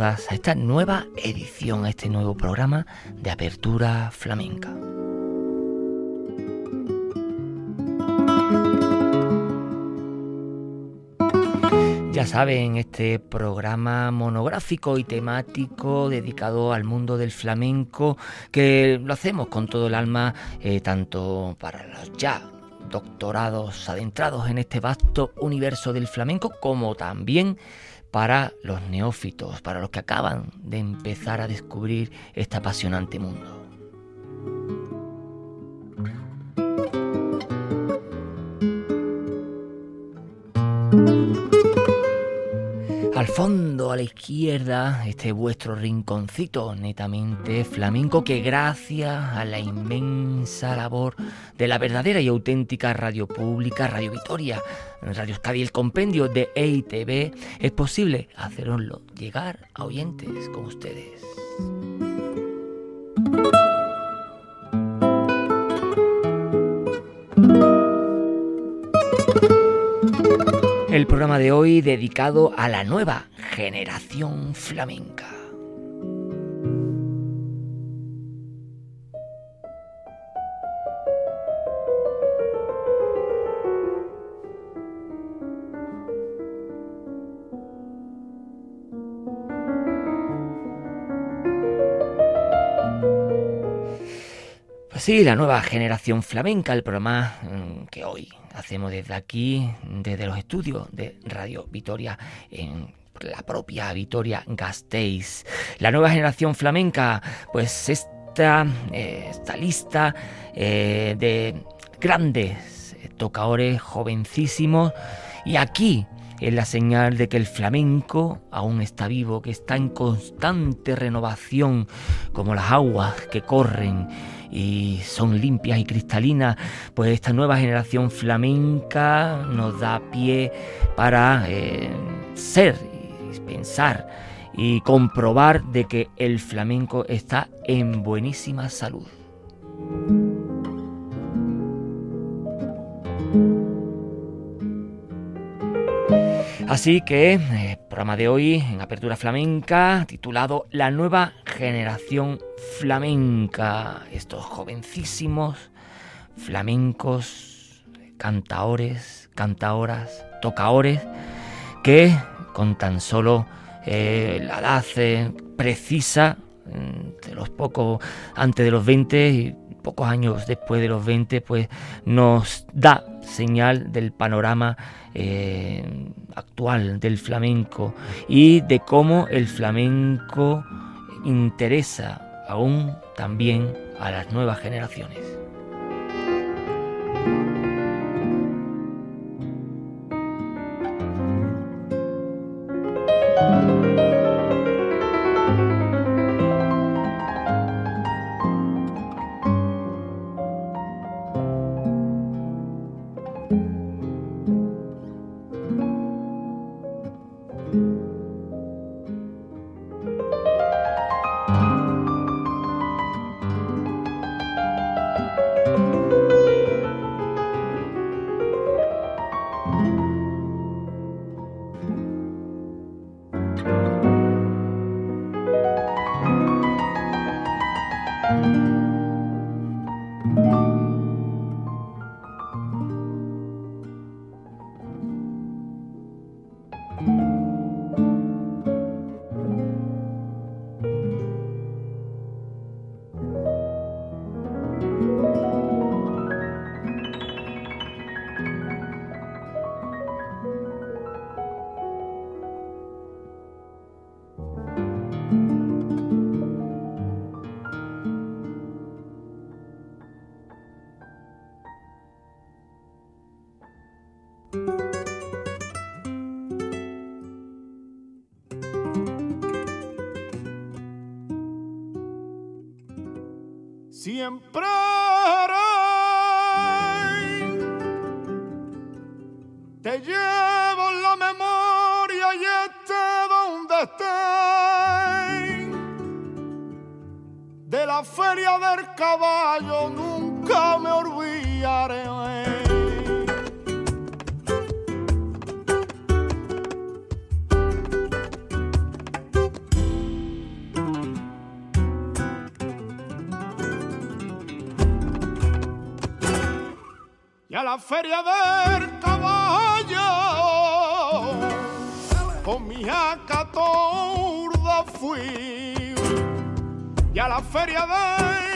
A esta nueva edición, a este nuevo programa de Apertura Flamenca. Ya saben, este programa monográfico y temático dedicado al mundo del flamenco, que lo hacemos con todo el alma, eh, tanto para los ya doctorados adentrados en este vasto universo del flamenco, como también para los neófitos, para los que acaban de empezar a descubrir este apasionante mundo. Al fondo, a la izquierda, este vuestro rinconcito netamente flamenco que gracias a la inmensa labor de la verdadera y auténtica radio pública, Radio Vitoria, Radio Euskadi, el compendio de EITV, es posible haceroslo llegar a oyentes como ustedes. El programa de hoy dedicado a la nueva generación flamenca. La nueva generación flamenca, el programa mm, que hoy hacemos desde aquí, desde los estudios de Radio Vitoria en la propia Vitoria Gasteiz. La nueva generación flamenca, pues esta, eh, esta lista eh, de grandes tocadores jovencísimos y aquí es la señal de que el flamenco aún está vivo, que está en constante renovación, como las aguas que corren y son limpias y cristalinas, pues esta nueva generación flamenca nos da pie para eh, ser y pensar y comprobar de que el flamenco está en buenísima salud. Así que, eh, programa de hoy en Apertura Flamenca, titulado La nueva generación flamenca. Estos jovencísimos flamencos, cantaores, cantaoras, tocaores, que con tan solo eh, la edad eh, precisa, de los pocos antes de los 20 y pocos años después de los 20, pues nos da señal del panorama eh, actual del flamenco y de cómo el flamenco interesa aún también a las nuevas generaciones. A la feria del caballo. Con mi acatorda fui y a la feria del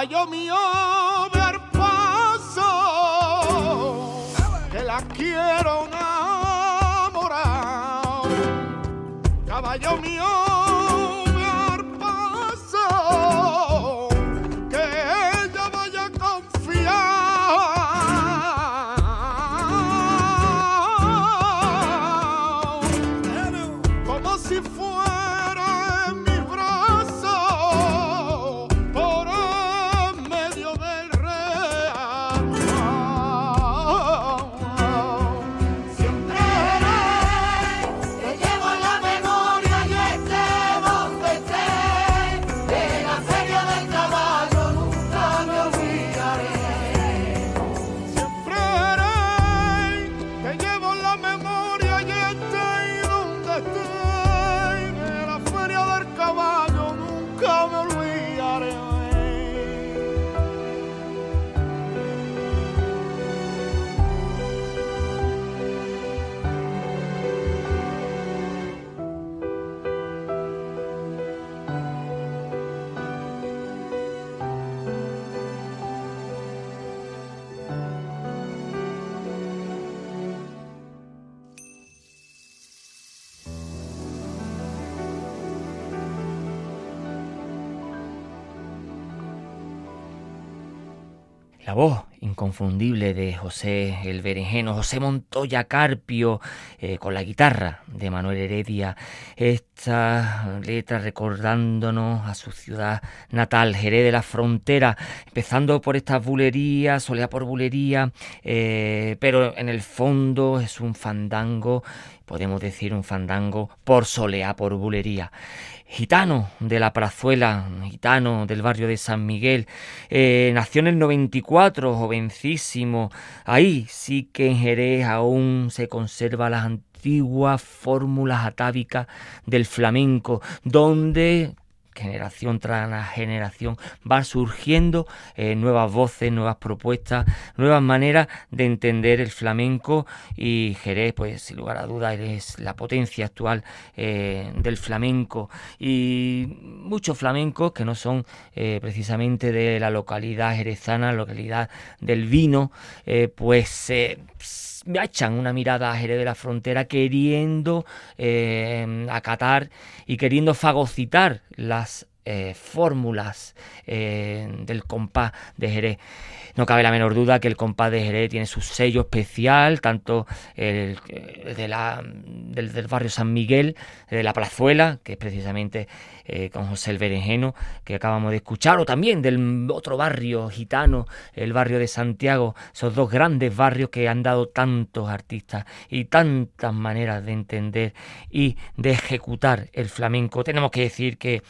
caballo mío La voz inconfundible de José el Berenjeno, José Montoya Carpio, eh, con la guitarra de Manuel Heredia, esta letra recordándonos a su ciudad natal, Jerez de la Frontera, empezando por estas bulerías, solea por bulería, eh, pero en el fondo es un fandango, podemos decir un fandango por solea por bulería gitano de la Prazuela, gitano del barrio de San Miguel. Eh, nació en el 94, jovencísimo. Ahí sí que en Jerez aún se conserva las antiguas fórmulas atávicas del flamenco, donde generación tras generación va surgiendo eh, nuevas voces, nuevas propuestas, nuevas maneras de entender el flamenco. Y Jerez, pues sin lugar a dudas, es la potencia actual eh, del flamenco. Y muchos flamencos que no son eh, precisamente de la localidad jerezana, localidad del vino, pues echan una mirada a Jerez de la Frontera queriendo eh, acatar y queriendo fagocitar las eh, fórmulas eh, del compás de Jerez. No cabe la menor duda que el compás de Jerez tiene su sello especial, tanto el, de la, del, barrio San Miguel, de la Plazuela, que es precisamente eh, con José el Berenjeno, que acabamos de escuchar, o también del otro barrio gitano, el barrio de Santiago, esos dos grandes barrios que han dado tantos artistas y tantas maneras de entender y de ejecutar el flamenco. Tenemos que decir que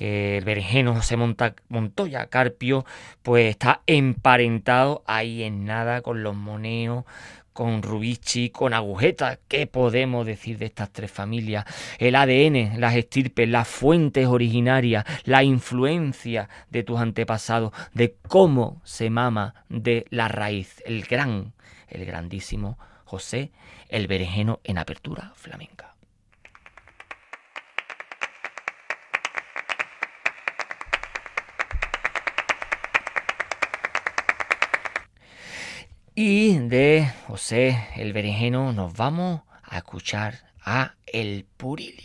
que el berenjeno José Montoya Carpio, pues está emparentado ahí en nada con los moneos, con Rubici, con Agujeta. ¿Qué podemos decir de estas tres familias? El ADN, las estirpes, las fuentes originarias, la influencia de tus antepasados, de cómo se mama de la raíz. El gran, el grandísimo José, el berenjeno en apertura flamenca. Y de José el Berenjeno nos vamos a escuchar a El Purili.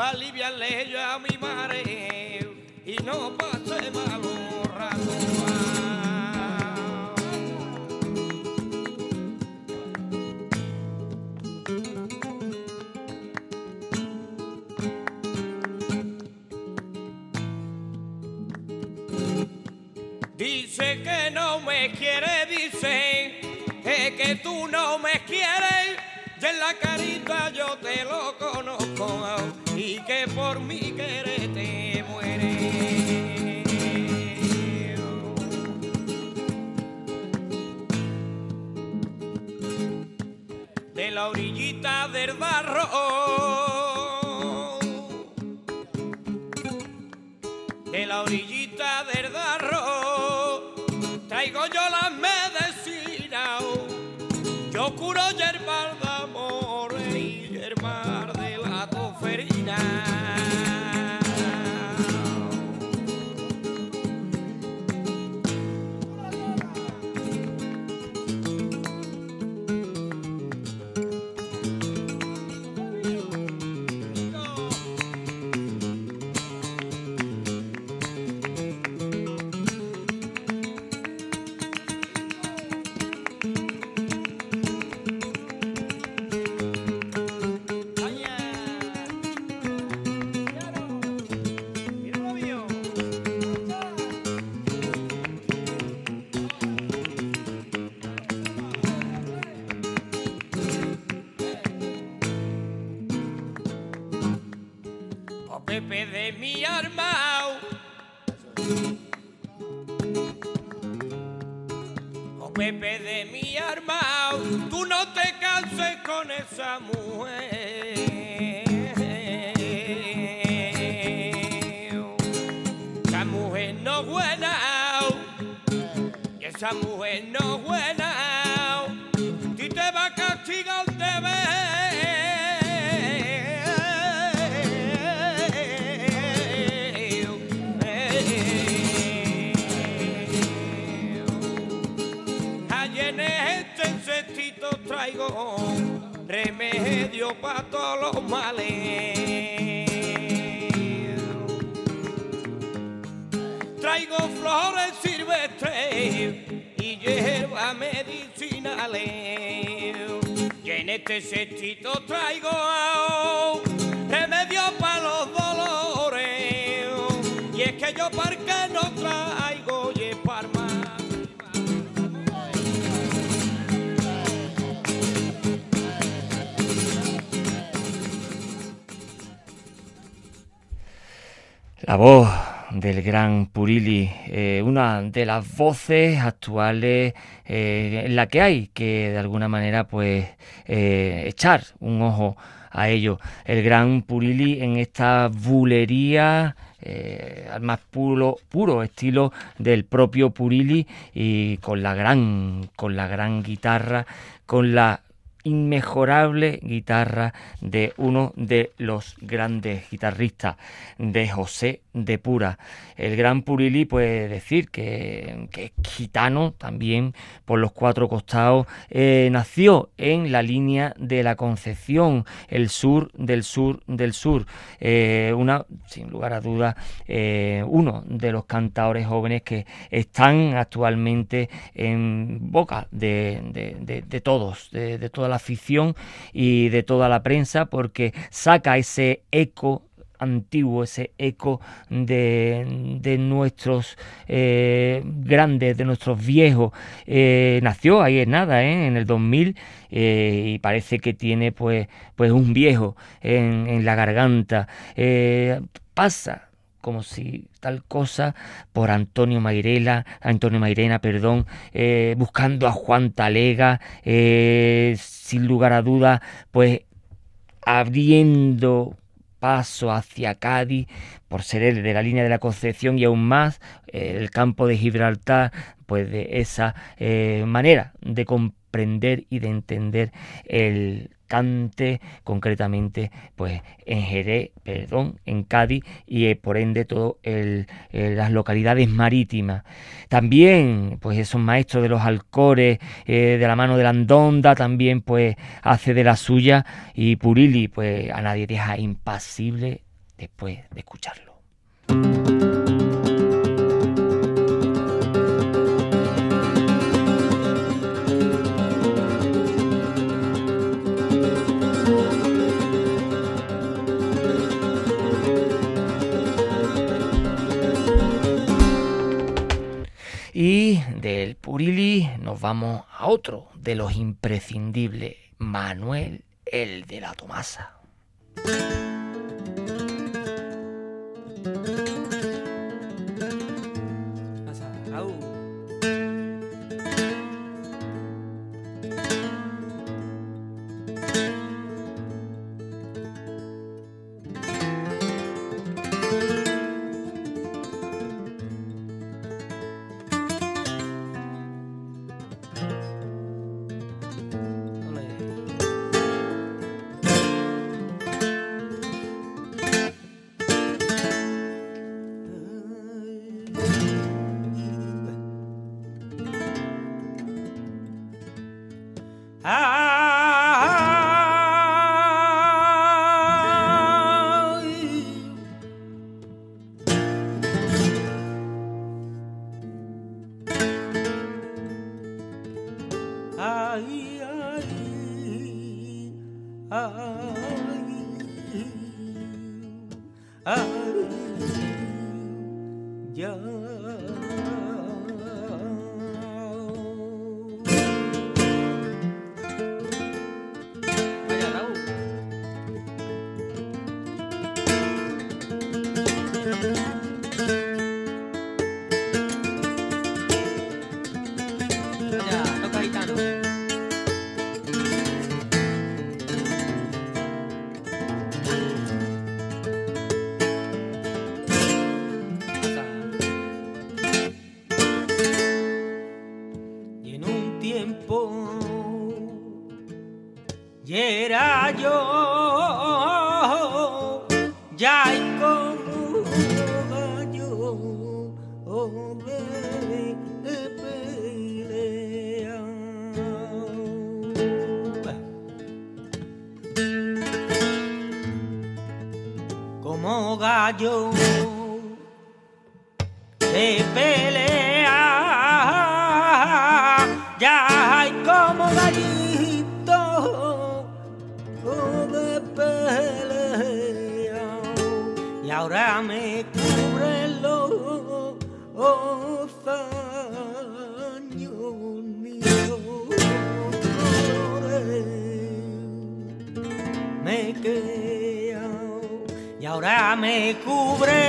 para aliviarle a mi madre y no pase malo rato. que no me quiere, dice que tú no me quieres. Y en la carita yo te lo conozco y que por mi querer te muere. De la orillita del barro. De la orillita del barro Y es que yo porque no traigo y parma. La voz del gran Purili, eh, una de las voces actuales eh, en la que hay que de alguna manera pues eh, echar un ojo a ello. El gran Purili en esta bulería eh, al más puro, puro estilo del propio Purili y con la gran, con la gran guitarra, con la inmejorable guitarra de uno de los grandes guitarristas de José de Pura. El gran Purili puede decir que, es gitano también por los cuatro costados. Eh, nació en la línea de la Concepción, el sur del sur del sur. Eh, una, sin lugar a dudas, eh, uno de los cantadores jóvenes que están actualmente en boca de, de, de, todos, de toda la afición y de toda la prensa, porque saca ese eco antiguo, ese eco de, de nuestros eh, grandes, de nuestros viejos. Eh, nació ahí en nada, ¿eh? en el 2000, y parece que tiene pues, pues un viejo en, en la garganta. pasa como si tal cosa por Antonio Mairela, Antonio Mairena, perdón, eh, buscando a Juan Talega, eh, sin lugar a duda, pues abriendo paso hacia Cádiz por ser el de la línea de la Concepción y aún más eh, el campo de Gibraltar, pues de esa manera de comprender y de entender el cante concretamente pues en Jerez, perdón, en Cádiz y eh, por ende todo el, eh, las localidades marítimas. También pues esos maestros de los alcores eh, de la mano de la Andonda también pues hace de la suya y Purili pues a nadie deja impasible después de escucharlo. Del Purili nos vamos a otro de los imprescindibles, Manuel el de la Tomasa. Ah. ah, ah. Me cubren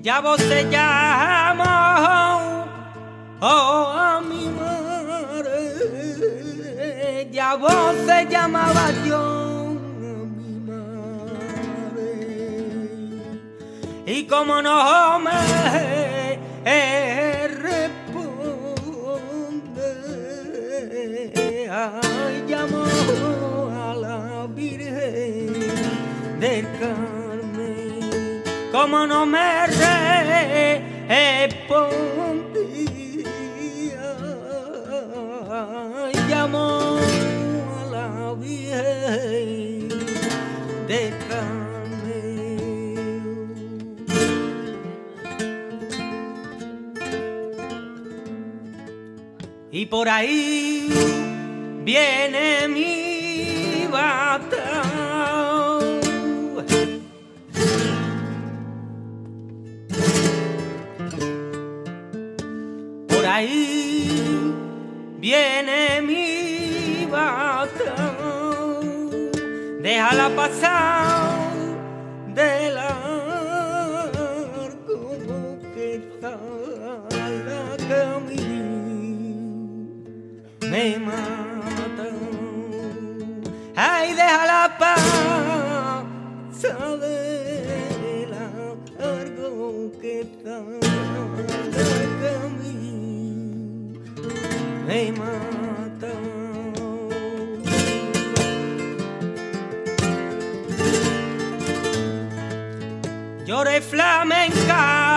ya voces llamó oh, a mi madre. Ya voces llamaba yo a mi madre. Y como no me responde ay, llamo a la Virgen del Carmen como no me respondía ay, llamo a la Virgen del Carmen y por ahí viene mi bata. Déjala pasar de largo que la camino me mata. Ay, déjala pasar de largo que está la camino me mata. Lloré flamenca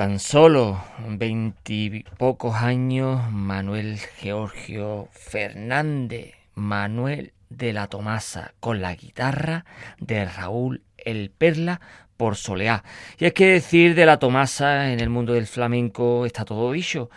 tan solo veintipocos años, Manuel Georgio Fernández, Manuel de la Tomasa, con la guitarra de Raúl El Perla por Soleá. Y es que decir de la Tomasa en el mundo del flamenco está todo dicho.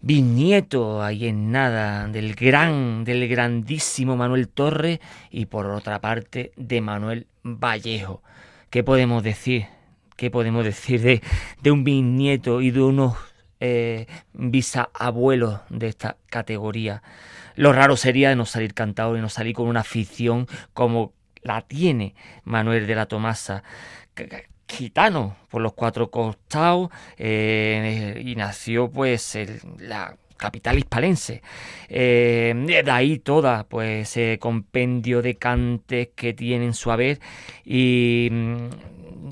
Bisnieto, ahí en nada, del gran, del grandísimo Manuel Torre y por otra parte de Manuel Vallejo. ¿Qué podemos decir ¿Qué podemos decir de, de un bisnieto y de unos eh, bisabuelos de esta categoría? Lo raro sería no salir cantado y no salir con una afición como la tiene Manuel de la Tomasa, gitano por los cuatro costados eh, y nació pues la capital hispalense. Eh, de ahí toda pues ese compendio de cantes que tienen su haber y mm,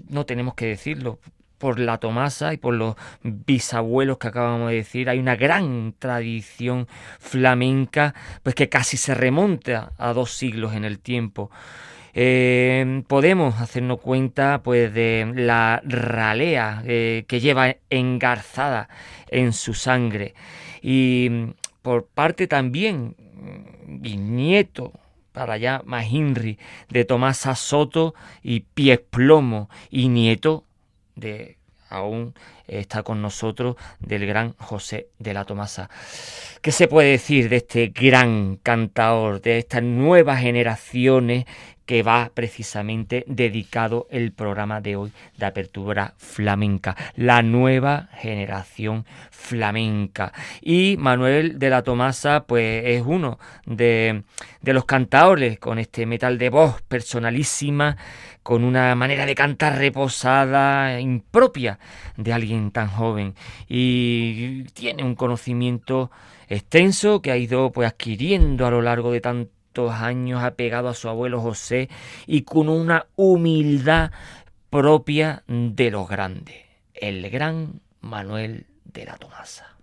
no tenemos que decirlo, por la Tomasa y por los bisabuelos que acabamos de decir, hay una gran tradición flamenca, pues que casi se remonta a dos siglos en el tiempo. Eh, podemos hacernos cuenta pues de la ralea eh, que lleva engarzada en su sangre y por parte también bisnieto para allá Mahinri, de Tomasa Soto y Pies Plomo, y nieto de aún está con nosotros del gran José de la Tomasa. ¿Qué se puede decir de este gran cantador, de estas nuevas generaciones que va precisamente dedicado el programa de hoy de apertura flamenca, la nueva generación flamenca. Y Manuel de la Tomasa, pues es uno de, de los cantadores con este metal de voz personalísima, con una manera de cantar reposada, impropia de alguien tan joven. Y tiene un conocimiento extenso que ha ido pues adquiriendo a lo largo de tanto años apegado a su abuelo José y con una humildad propia de los grandes, el gran Manuel de la Tomasa.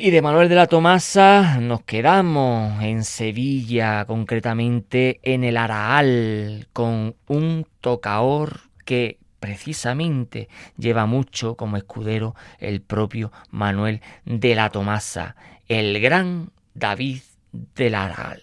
Y de Manuel de la Tomasa nos quedamos en Sevilla, concretamente en el Araal, con un tocaor que precisamente lleva mucho como escudero el propio Manuel de la Tomasa, el gran David del Araal.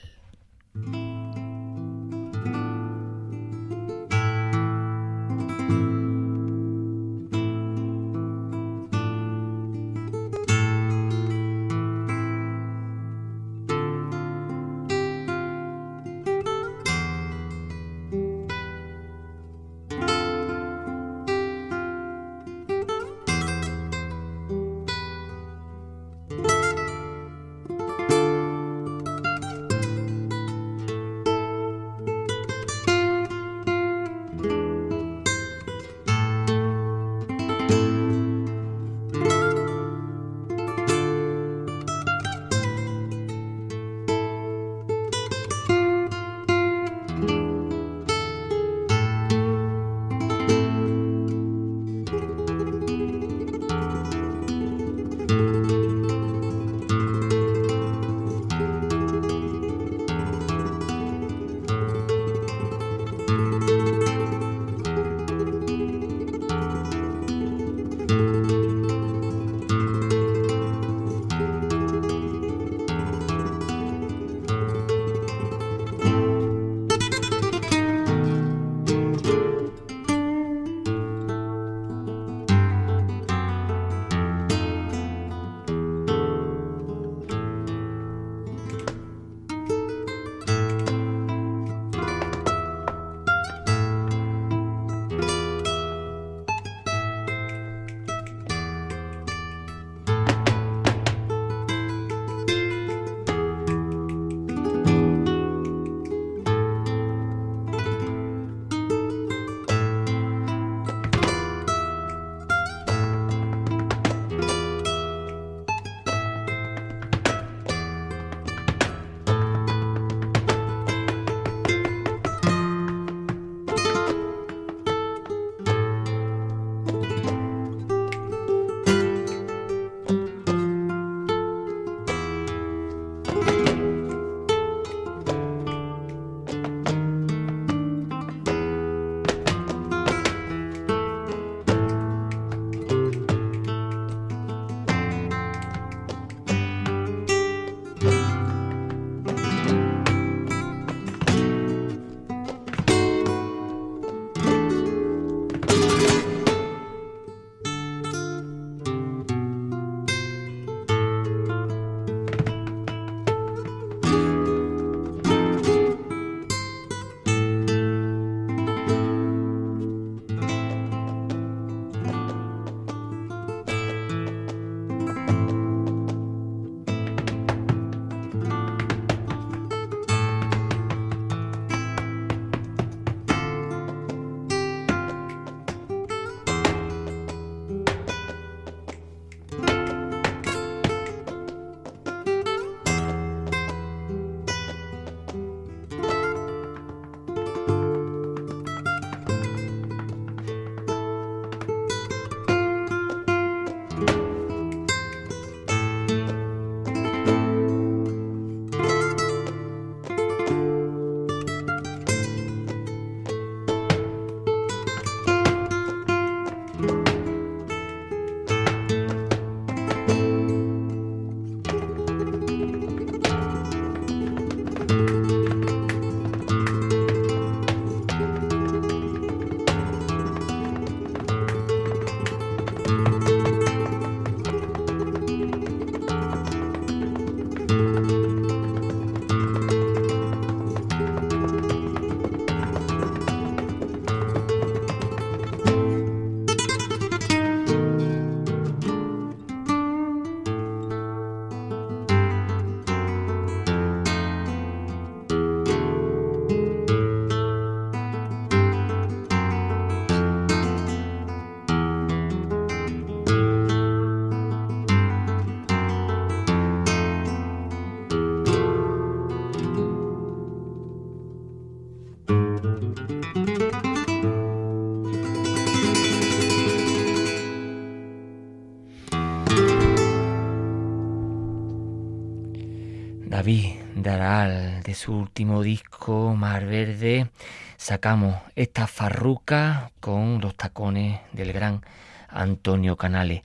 De su último disco, Mar Verde, sacamos esta farruca con los tacones del gran Antonio Canales.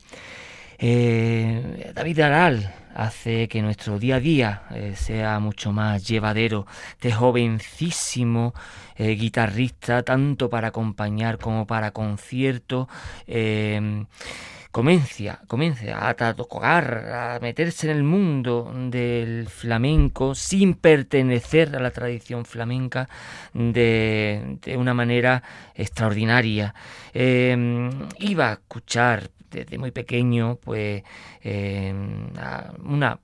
Eh, David Daral hace que nuestro día a día eh, sea mucho más llevadero. Este jovencísimo eh, guitarrista, tanto para acompañar como para conciertos comienza, comienza a tocar, a meterse en el mundo del flamenco sin pertenecer a la tradición flamenca de, una manera extraordinaria. Em, iba a escuchar desde muy pequeño, pues, em, una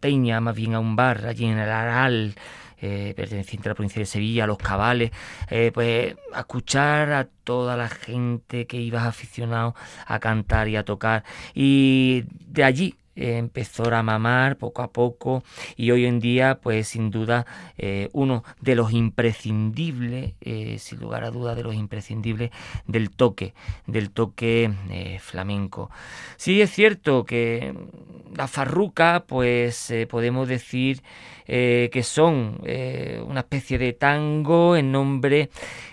peña, más bien a un bar allí en el Aral, eh, perteneciente a la provincia de Sevilla, los cabales, eh, pues a escuchar a toda la gente que iba aficionado a cantar y a tocar. Y de allí empezó a mamar poco a poco y hoy en día pues sin duda eh, uno de los imprescindibles eh, sin lugar a duda de los imprescindibles del toque del toque eh, flamenco sí es cierto que la farruca pues podemos decir que son una especie de tango en nombre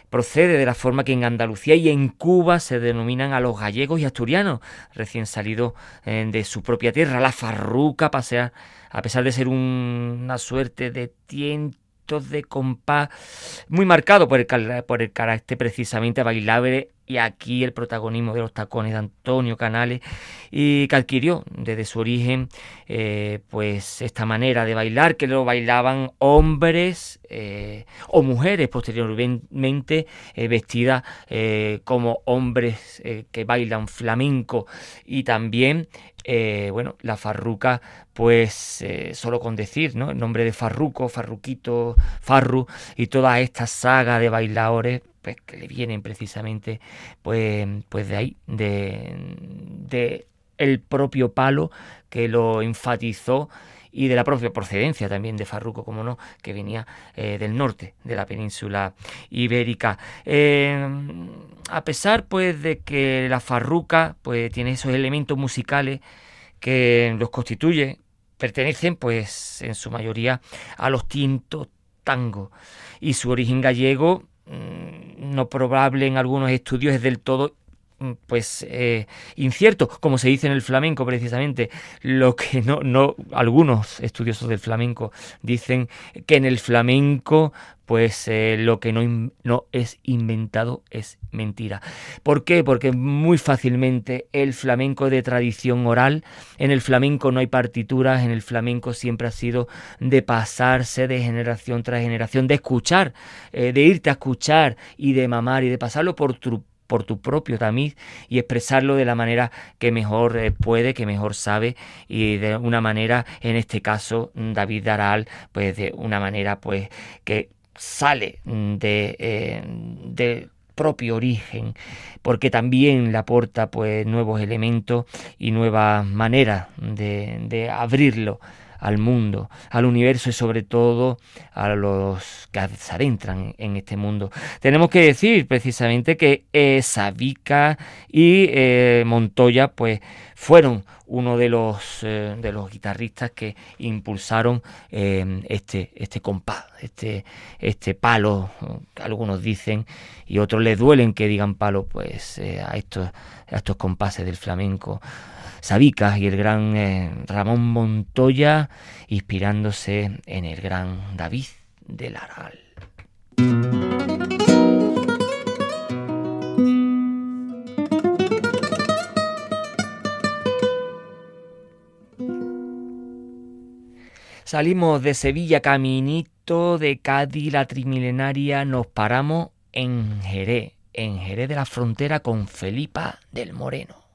procede de la forma que en Andalucía y en Cuba se denominan a los gallegos y asturianos, recién salidos eh, de su propia tierra, la farruca, pasear, a pesar de ser una suerte de tiento de compás muy marcado por el, por el carácter precisamente bailable y aquí el protagonismo de los tacones de Antonio Canales y que adquirió desde su origen eh, pues esta manera de bailar que lo bailaban hombres eh, o mujeres posteriormente eh, vestidas como hombres que bailan flamenco y también bueno, la farruca, pues solo con decir, ¿no? El nombre de Farruco, Farruquito, Farru y toda esta saga de bailadores, pues que le vienen precisamente pues, pues de ahí, de, el propio palo que lo enfatizó y de la propia procedencia también de Farruco, como no, que venía eh, del norte de la península ibérica. Eh, a pesar pues de que la Farruca pues tiene esos elementos musicales que los constituye, pertenecen pues en su mayoría a los tintos tango y su origen gallego no probable en algunos estudios es del todo mm, pues eh, incierto, como se dice en el flamenco precisamente, lo que no, no, algunos estudiosos del flamenco dicen que en el flamenco pues eh, lo que no, no, es inventado es mentira. ¿Por qué? Porque muy fácilmente el flamenco de tradición oral, en el flamenco no hay partituras, en el flamenco siempre ha sido de pasarse de generación tras generación, de escuchar, eh, de irte a escuchar y de mamar y de pasarlo por tu por tu propio tamiz y expresarlo de la manera que mejor eh, puede, que mejor sabe y de una manera, en este caso, David Daral, pues de una manera pues que sale de, eh, propio origen, porque también le aporta pues nuevos elementos y nuevas maneras de, de abrirlo al mundo, al universo y sobre todo a los que se adentran en este mundo. Tenemos que decir precisamente que eh, Sabica y eh, Montoya pues fueron uno de los, eh, de los guitarristas que impulsaron este, este compás, este, este palo, que algunos dicen, y otros les duelen que digan palo, pues a, estos, a estos compases del flamenco. Sabicas y el gran eh, Ramón Montoya, inspirándose en el gran David del Aral. Salimos de Sevilla caminito de Cádiz, la trimilenaria, nos paramos en Jerez, en Jerez de la frontera con Felipa del Moreno.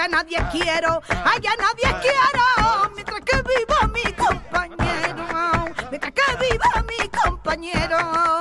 Allá nadie quiero, allá nadie quiero. Mientras que viva mi compañero. Mientras que viva mi compañero.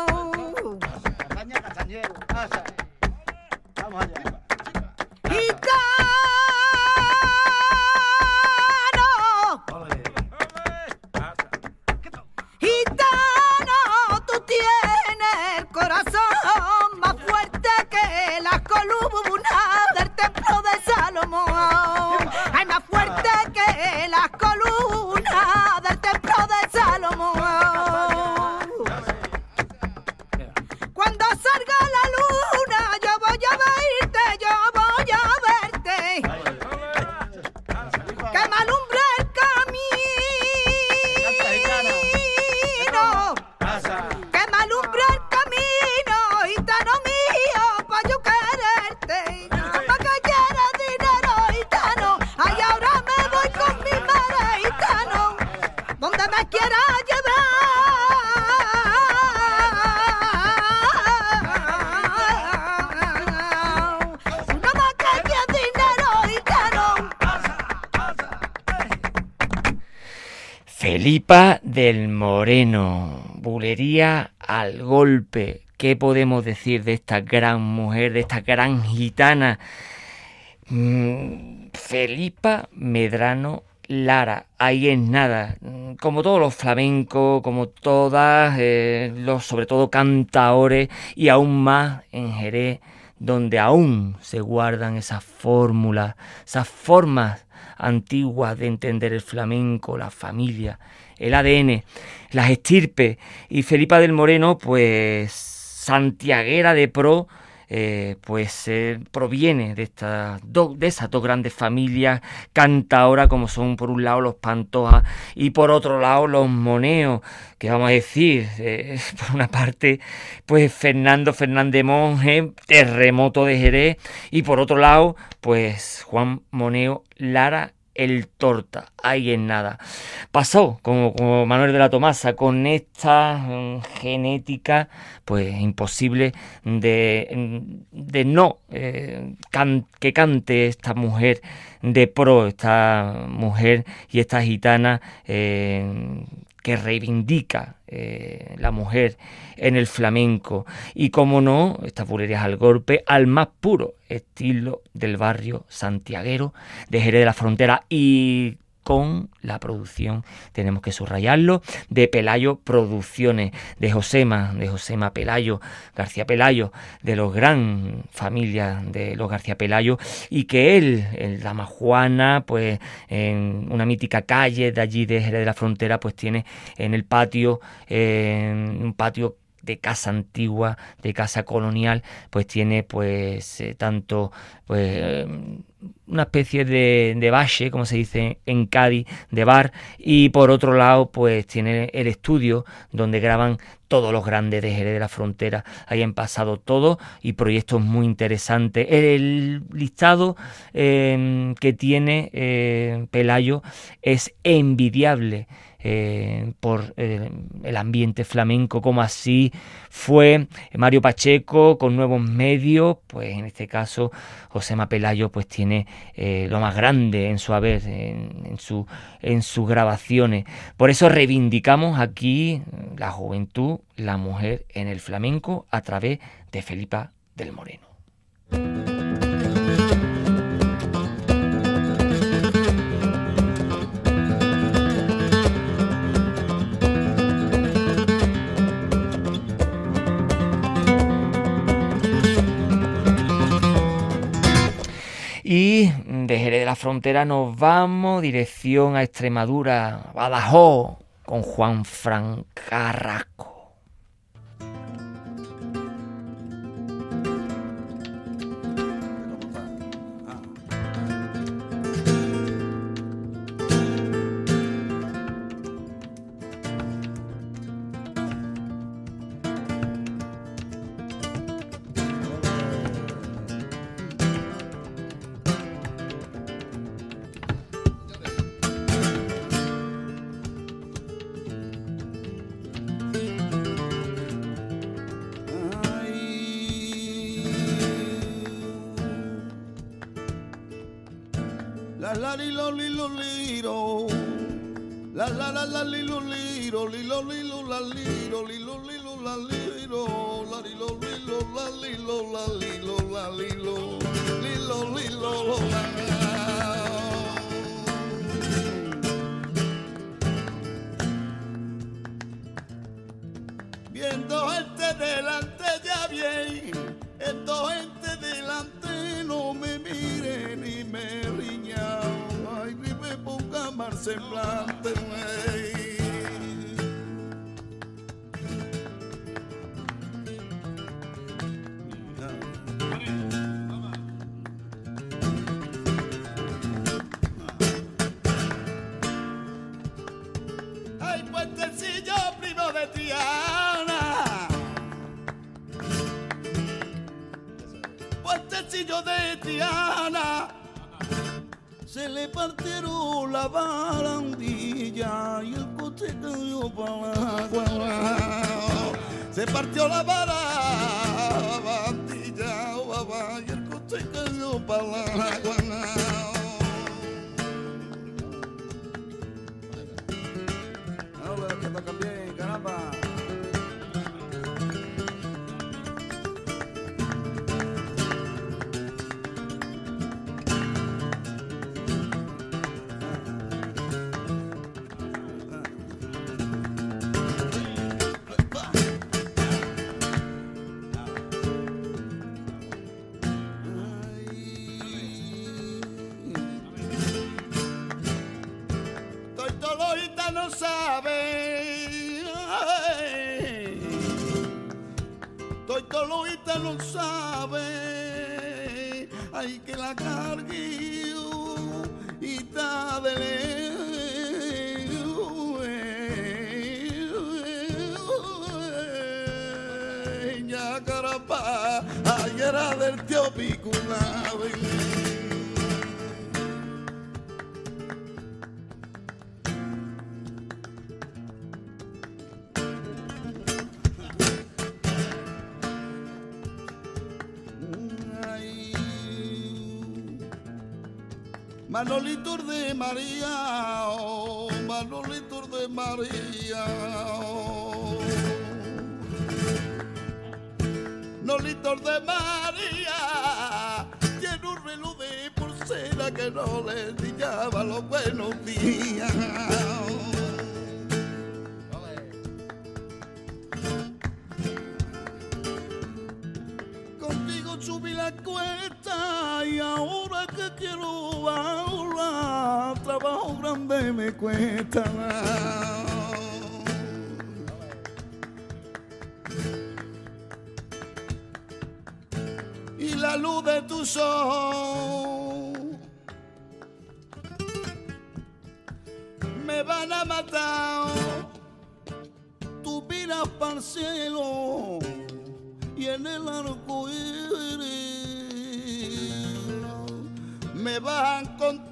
Del Moreno, bulería al golpe. ¿Qué podemos decir de esta gran mujer, de esta gran gitana? Mm, Felipa Medrano Lara, ahí es nada. Como todos los flamencos, como todas, eh, los sobre todo cantaores y aún más en Jerez, donde aún se guardan esas fórmulas, esas formas antiguas de entender el flamenco, la familia, el ADN, las estirpes. Y Felipa del Moreno, pues santiaguera de pro, eh, pues eh, proviene de estas dos, de esas dos grandes familias cantaoras como son por un lado los Pantoja y por otro lado los Moneos, que vamos a decir, eh, por una parte, pues Fernando Fernández Monge, terremoto de Jerez, y por otro lado, pues Juan Moneo Lara el torta, ahí en nada. Pasó como, como Manuel de la Tomasa con esta mm, genética, pues imposible de, de no eh, que cante esta mujer de pro, esta mujer y esta gitana eh, que reivindica eh, la mujer en el flamenco. Y como no, estas bulerías al golpe al más puro estilo del barrio santiaguero de Jerez de la Frontera. Y con la producción, tenemos que subrayarlo, de Pelayo Producciones, de Josema, de Josema Pelayo, García Pelayo, de los gran familias de los García Pelayo, y que él, el Dama Juana, pues en una mítica calle de allí de la Frontera, pues tiene en el patio, un patio de casa antigua, de casa colonial, pues tiene pues eh, tanto pues eh, una especie de, de valle, como se dice en Cádiz, de bar, y por otro lado pues tiene el estudio donde graban todos los grandes de Jerez de la Frontera, ahí han pasado todo y proyectos muy interesantes. El listado eh, que tiene Pelayo es envidiable eh, por eh, el ambiente flamenco, como así fue Mario Pacheco con nuevos medios, pues en este caso Josema Pelayo pues tiene eh, lo más grande en su haber, en, su, en sus grabaciones. Por eso reivindicamos aquí la juventud, la mujer en el flamenco a través de Felipa del Moreno. Y de Jerez de la Frontera nos vamos dirección a Extremadura, Badajoz, con Juan Fran Carrasco. La li lo li lo liro. La la la la li lo liro, li lo li lo la liro, li lo li lo la liro, la li lo li lo la li lo la li lo la li lo, li lo li lo lo la. Viendo delante semblante. Ay, puentecillo primo de Triana. Puentecillo de Triana. Se le partieron la barandilla y el coche cayó para la agua. Se partió la barandilla y el coche cayó para agua. que toca bien, caramba. No sabe. Ay, que la carguillo y está. Ya carapa, ay era del tío Piculado. Manolito de María, oh, de María. oh. De María, tiene un reloj de pulsera que no le brillaba los buenos días. Contigo subí la cuesta me cuesta. Y la luz de tu sol me van a matar. Tú miras para el y en el arco me vas a encontrar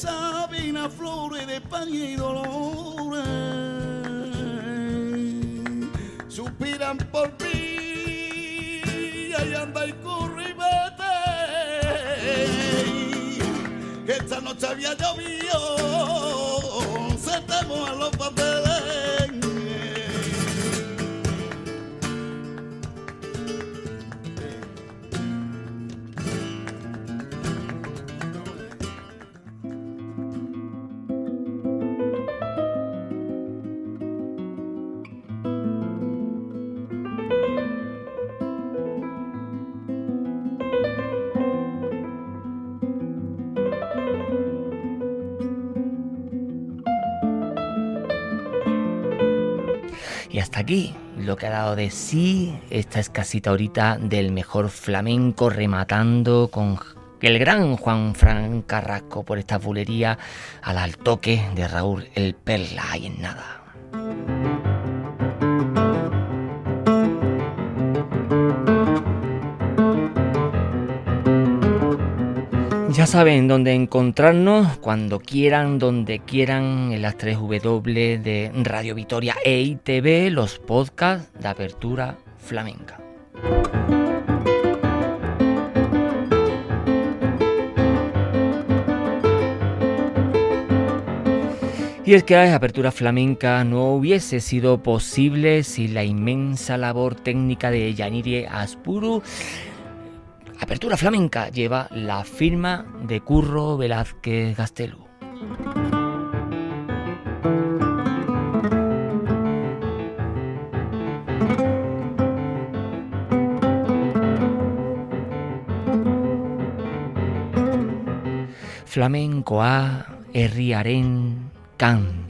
saben a flores de pan y dolores. Suspiran por mí ahí anda y corre y vete que esta noche había llovido se te mojan los papeles dado de sí esta escasita horita del mejor flamenco rematando con el gran Juan Fran Carrasco por esta bulería al altoque de Raúl el Perla y en nada. Ya saben dónde encontrarnos cuando quieran, donde quieran, en las 3 W de Radio Vitoria e ITV, los podcasts de apertura flamenca. Y es que la apertura flamenca no hubiese sido posible sin la inmensa labor técnica de Yanire Aspuru. Apertura flamenca lleva la firma de Curro Velázquez Gastelu. Flamencoa herriaren canta.